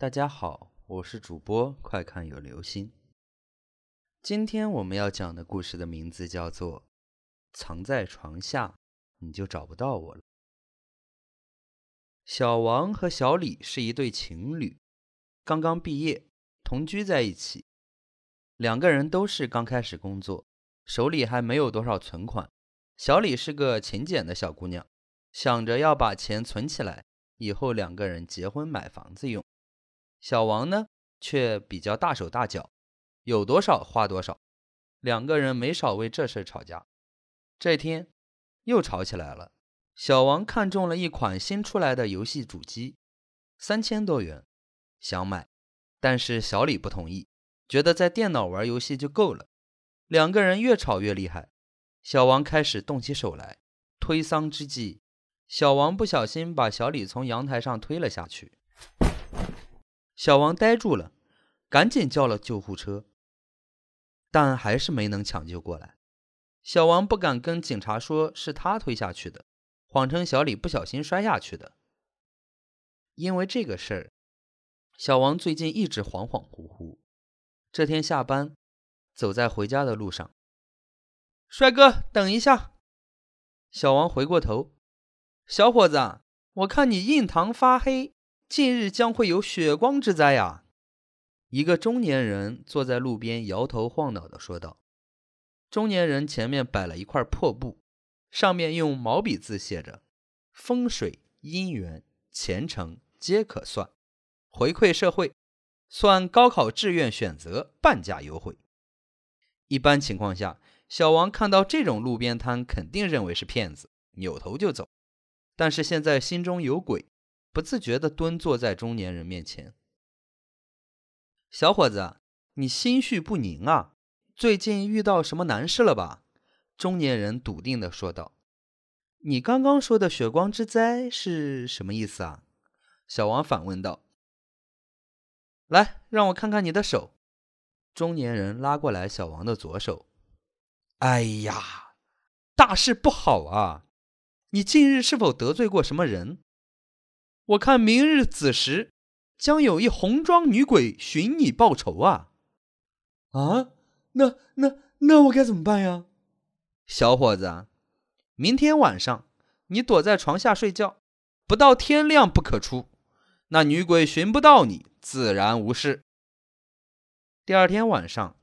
大家好，我是主播快看有流星。今天我们要讲的故事的名字叫做《藏在床下，你就找不到我了》。小王和小李是一对情侣，刚刚毕业，同居在一起。两个人都是刚开始工作，手里还没有多少存款。小李是个勤俭的小姑娘，想着要把钱存起来，以后两个人结婚买房子用。小王呢，却比较大手大脚，有多少花多少，两个人没少为这事吵架。这天又吵起来了。小王看中了一款新出来的游戏主机，三千多元，想买，但是小李不同意，觉得在电脑玩游戏就够了。两个人越吵越厉害，小王开始动起手来。推搡之际，小王不小心把小李从阳台上推了下去。小王呆住了，赶紧叫了救护车，但还是没能抢救过来。小王不敢跟警察说是他推下去的，谎称小李不小心摔下去的。因为这个事儿，小王最近一直恍恍惚惚。这天下班，走在回家的路上，帅哥，等一下！小王回过头，小伙子，我看你印堂发黑。近日将会有血光之灾呀！一个中年人坐在路边，摇头晃脑地说道。中年人前面摆了一块破布，上面用毛笔字写着：“风水、姻缘、前程皆可算，回馈社会，算高考志愿选择半价优惠。”一般情况下，小王看到这种路边摊，肯定认为是骗子，扭头就走。但是现在心中有鬼。不自觉地蹲坐在中年人面前。小伙子，你心绪不宁啊？最近遇到什么难事了吧？中年人笃定地说道。你刚刚说的血光之灾是什么意思啊？小王反问道。来，让我看看你的手。中年人拉过来小王的左手。哎呀，大事不好啊！你近日是否得罪过什么人？我看明日子时，将有一红装女鬼寻你报仇啊！啊，那那那我该怎么办呀？小伙子，明天晚上你躲在床下睡觉，不到天亮不可出。那女鬼寻不到你，自然无事。第二天晚上，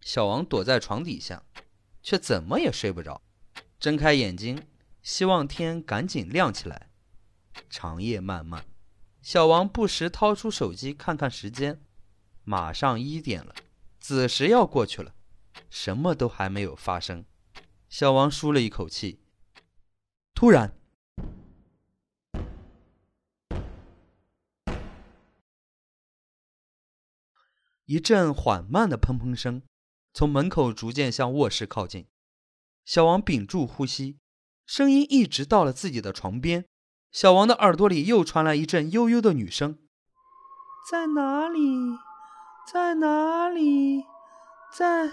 小王躲在床底下，却怎么也睡不着，睁开眼睛，希望天赶紧亮起来。长夜漫漫，小王不时掏出手机看看时间，马上一点了，子时要过去了，什么都还没有发生。小王舒了一口气。突然，一阵缓慢的砰砰声从门口逐渐向卧室靠近。小王屏住呼吸，声音一直到了自己的床边。小王的耳朵里又传来一阵悠悠的女声：“在哪里？在哪里？在……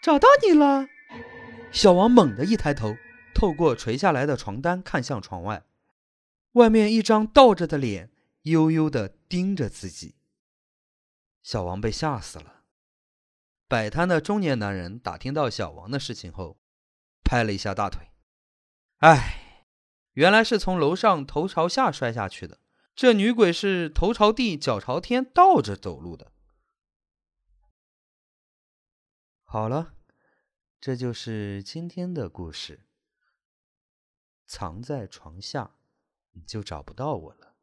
找到你了！”小王猛地一抬头，透过垂下来的床单看向窗外，外面一张倒着的脸悠悠地盯着自己。小王被吓死了。摆摊的中年男人打听到小王的事情后，拍了一下大腿：“哎。”原来是从楼上头朝下摔下去的，这女鬼是头朝地脚朝天倒着走路的。好了，这就是今天的故事。藏在床下，你就找不到我了。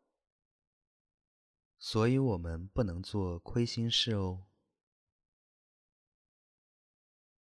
所以我们不能做亏心事哦。